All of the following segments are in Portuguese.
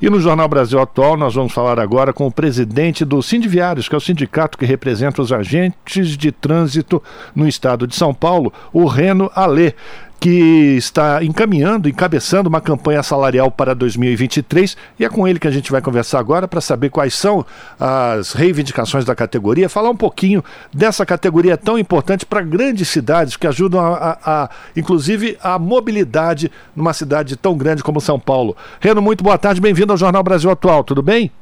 E no Jornal Brasil Atual nós vamos falar agora com o presidente do Sindiviários, que é o sindicato que representa os agentes de trânsito no estado de São Paulo, o Reno Alê que está encaminhando, encabeçando uma campanha salarial para 2023 e é com ele que a gente vai conversar agora para saber quais são as reivindicações da categoria, falar um pouquinho dessa categoria tão importante para grandes cidades que ajudam a, a, a, inclusive a mobilidade numa cidade tão grande como São Paulo. Reno, muito boa tarde, bem-vindo ao Jornal Brasil Atual, tudo bem?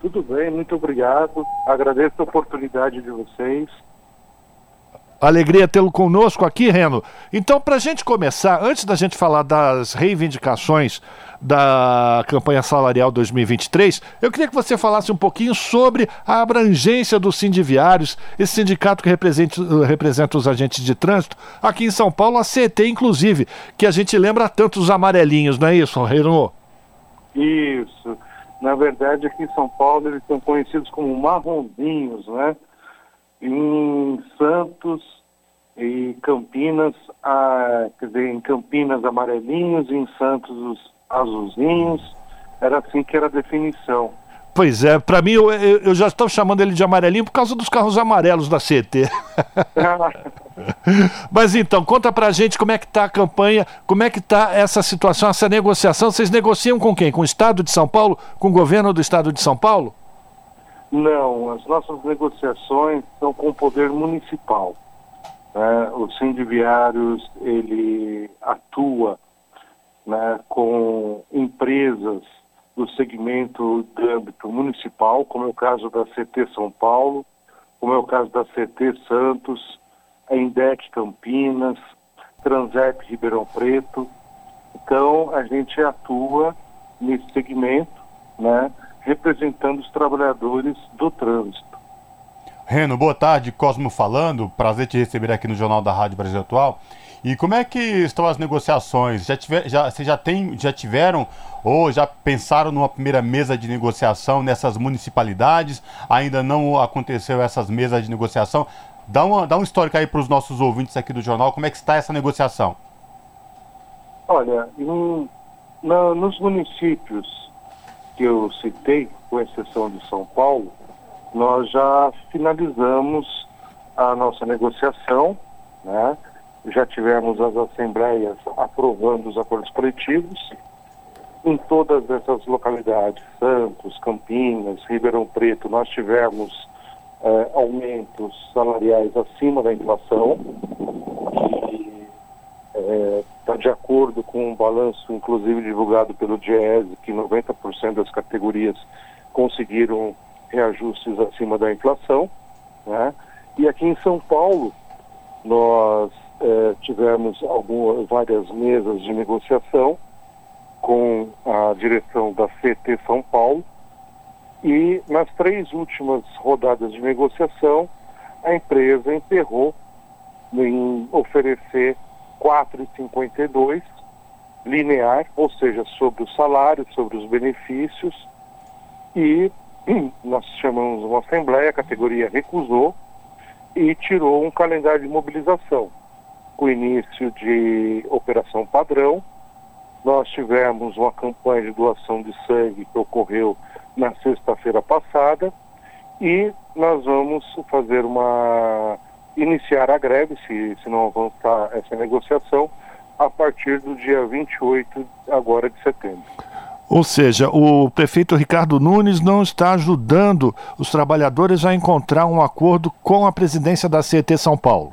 Tudo bem, muito obrigado. Agradeço a oportunidade de vocês Alegria tê-lo conosco aqui, Reno. Então, para a gente começar, antes da gente falar das reivindicações da campanha salarial 2023, eu queria que você falasse um pouquinho sobre a abrangência dos sindiviários, esse sindicato que representa, representa os agentes de trânsito, aqui em São Paulo, a CT, inclusive, que a gente lembra tanto os amarelinhos, não é isso, Reno? Isso. Na verdade, aqui em São Paulo, eles são conhecidos como marronzinhos, né? Em Santos e Campinas, ah, quer dizer, em Campinas amarelinhos, em Santos os azulzinhos, era assim que era a definição. Pois é, para mim eu, eu, já estou chamando ele de amarelinho por causa dos carros amarelos da CT. Mas então, conta pra gente como é que tá a campanha, como é que tá essa situação, essa negociação. Vocês negociam com quem? Com o Estado de São Paulo? Com o governo do Estado de São Paulo? Não, as nossas negociações são com o poder municipal. Né? O Sindiviários, ele atua né, com empresas do segmento de âmbito municipal, como é o caso da CT São Paulo, como é o caso da CT Santos, a Indec Campinas, Transep Ribeirão Preto. Então, a gente atua nesse segmento, né? representando os trabalhadores do trânsito. Reno, boa tarde, Cosmo falando, prazer te receber aqui no Jornal da Rádio Brasil Atual. E como é que estão as negociações? Já, tiver, já, já, tem, já tiveram ou já pensaram numa primeira mesa de negociação nessas municipalidades? Ainda não aconteceu essas mesas de negociação? Dá, uma, dá um histórico aí para os nossos ouvintes aqui do jornal, como é que está essa negociação? Olha, em, na, nos municípios que eu citei, com exceção de São Paulo, nós já finalizamos a nossa negociação, né? já tivemos as assembleias aprovando os acordos coletivos. Em todas essas localidades, Santos, Campinas, Ribeirão Preto, nós tivemos eh, aumentos salariais acima da inflação, e está de acordo com um balanço, inclusive divulgado pelo DIESE, que 90% das categorias conseguiram reajustes acima da inflação. Né? E aqui em São Paulo, nós eh, tivemos algumas, várias mesas de negociação com a direção da CT São Paulo. E nas três últimas rodadas de negociação, a empresa enterrou em oferecer 4,52 linear, ou seja, sobre o salário, sobre os benefícios, e nós chamamos uma assembleia, a categoria recusou e tirou um calendário de mobilização, com o início de operação padrão. Nós tivemos uma campanha de doação de sangue que ocorreu na sexta-feira passada e nós vamos fazer uma iniciar a greve, se, se não avançar essa negociação, a partir do dia 28 agora de setembro. Ou seja, o prefeito Ricardo Nunes não está ajudando os trabalhadores a encontrar um acordo com a presidência da CET São Paulo.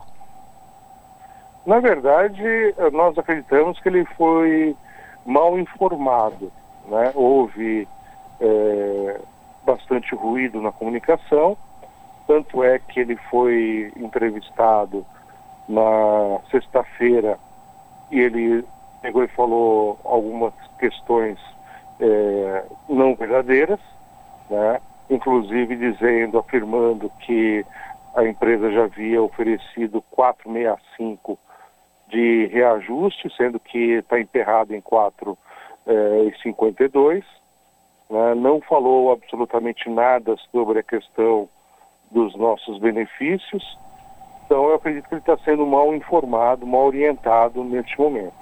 Na verdade, nós acreditamos que ele foi mal informado. Né? Houve é, bastante ruído na comunicação tanto é que ele foi entrevistado na sexta-feira e ele pegou e falou algumas questões é, não verdadeiras, né? inclusive dizendo, afirmando que a empresa já havia oferecido 465 de reajuste, sendo que está emperrado em 4,52. É, né? Não falou absolutamente nada sobre a questão dos nossos benefícios. Então, eu acredito que ele está sendo mal informado, mal orientado neste momento.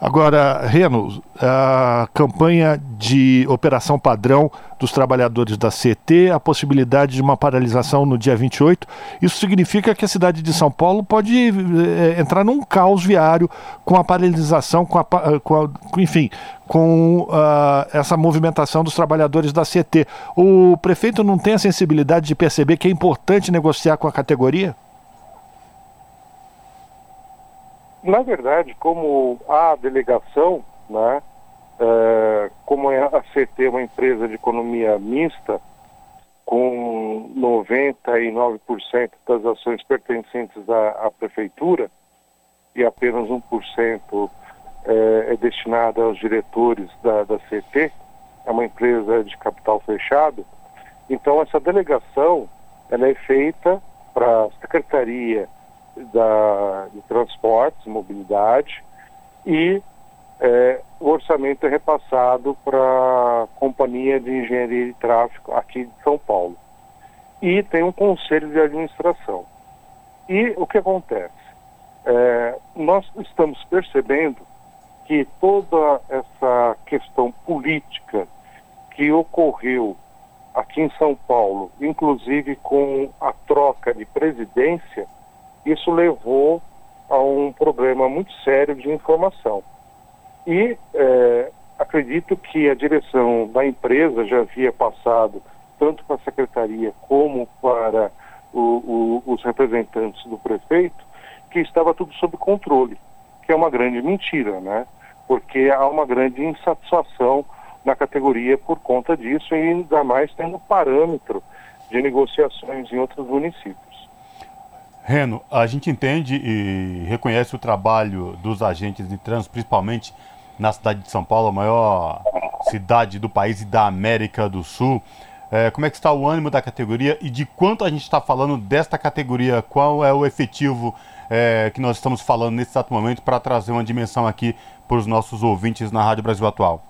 Agora, Reno, a campanha de operação padrão dos trabalhadores da CT, a possibilidade de uma paralisação no dia 28, isso significa que a cidade de São Paulo pode é, entrar num caos viário com a paralisação, com a, com a enfim, com uh, essa movimentação dos trabalhadores da CT. O prefeito não tem a sensibilidade de perceber que é importante negociar com a categoria? Na verdade, como a delegação, né, é, como é a CT é uma empresa de economia mista, com 99% das ações pertencentes à, à, prefeitura e apenas 1% é, é destinada aos diretores da, da CT, é uma empresa de capital fechado, então essa delegação ela é feita para a Secretaria da, de transportes, mobilidade, e é, o orçamento é repassado para a Companhia de Engenharia de Tráfego aqui de São Paulo. E tem um conselho de administração. E o que acontece? É, nós estamos percebendo que toda essa questão política que ocorreu aqui em São Paulo, inclusive com a troca de presidência, isso levou a um problema muito sério de informação. E é, acredito que a direção da empresa já havia passado tanto para a secretaria como para o, o, os representantes do prefeito que estava tudo sob controle, que é uma grande mentira, né? Porque há uma grande insatisfação na categoria por conta disso e ainda mais tendo parâmetro de negociações em outros municípios. Reno, a gente entende e reconhece o trabalho dos agentes de trânsito, principalmente na cidade de São Paulo, a maior cidade do país e da América do Sul. É, como é que está o ânimo da categoria e de quanto a gente está falando desta categoria? Qual é o efetivo é, que nós estamos falando nesse exato momento para trazer uma dimensão aqui para os nossos ouvintes na Rádio Brasil Atual?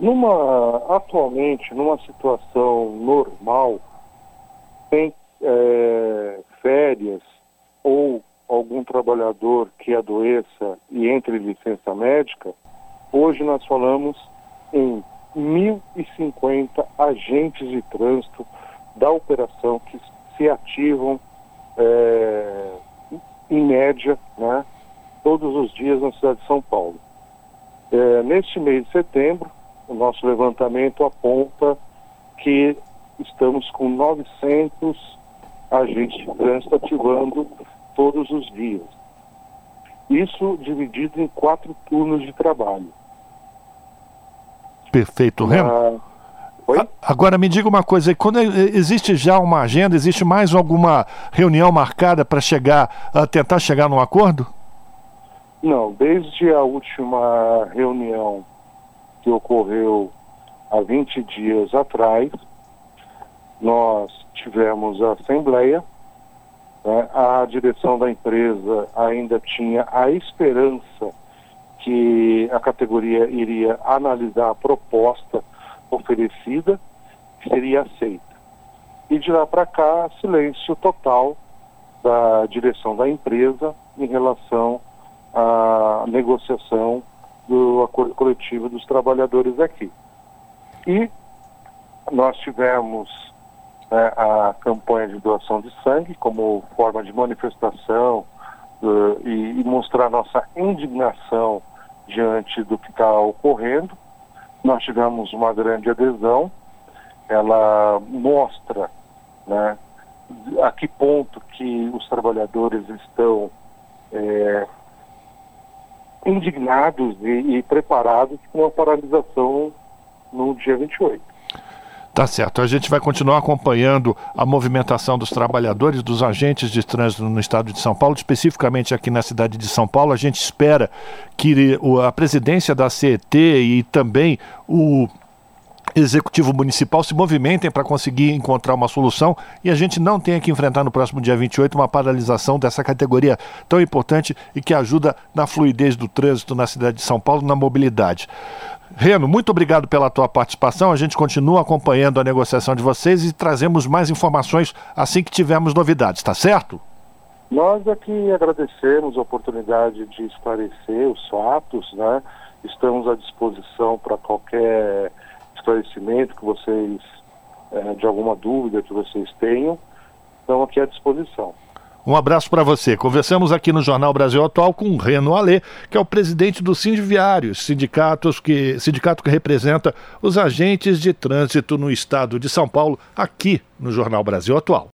Numa, atualmente, numa situação normal, tem é, férias ou algum trabalhador que adoeça e entre licença médica, hoje nós falamos em 1.050 agentes de trânsito da operação que se ativam é, em média, né, todos os dias na cidade de São Paulo. É, neste mês de setembro, o nosso levantamento aponta que estamos com 900 agentes de trânsito ativando todos os dias. Isso dividido em quatro turnos de trabalho. Perfeito, Remo. Ah, agora me diga uma coisa, quando existe já uma agenda, existe mais alguma reunião marcada para chegar, a tentar chegar num acordo? Não, desde a última reunião que ocorreu há 20 dias atrás, nós tivemos a assembleia, né, a direção da empresa ainda tinha a esperança que a categoria iria analisar a proposta oferecida, que seria aceita. E de lá para cá, silêncio total da direção da empresa em relação à negociação do acordo coletivo dos trabalhadores aqui. E nós tivemos né, a campanha de doação de sangue como forma de manifestação uh, e, e, mostrar nossa indignação diante do que está ocorrendo. Nós tivemos uma grande adesão, ela mostra né, a que ponto que os trabalhadores estão é, indignados e, e preparados com a paralisação no dia 28. Tá certo. A gente vai continuar acompanhando a movimentação dos trabalhadores, dos agentes de trânsito no estado de São Paulo, especificamente aqui na cidade de São Paulo. A gente espera que a presidência da CET e também o executivo municipal se movimentem para conseguir encontrar uma solução e a gente não tenha que enfrentar no próximo dia 28 uma paralisação dessa categoria tão importante e que ajuda na fluidez do trânsito na cidade de São Paulo, na mobilidade. Reno, muito obrigado pela tua participação. A gente continua acompanhando a negociação de vocês e trazemos mais informações assim que tivermos novidades, tá certo? Nós aqui agradecemos a oportunidade de esclarecer os fatos, né? Estamos à disposição para qualquer esclarecimento que vocês, é, de alguma dúvida que vocês tenham, estamos aqui à disposição. Um abraço para você. Conversamos aqui no Jornal Brasil Atual com Reno Alê, que é o presidente do Sindiviários, sindicatos que, sindicato que representa os agentes de trânsito no estado de São Paulo, aqui no Jornal Brasil Atual.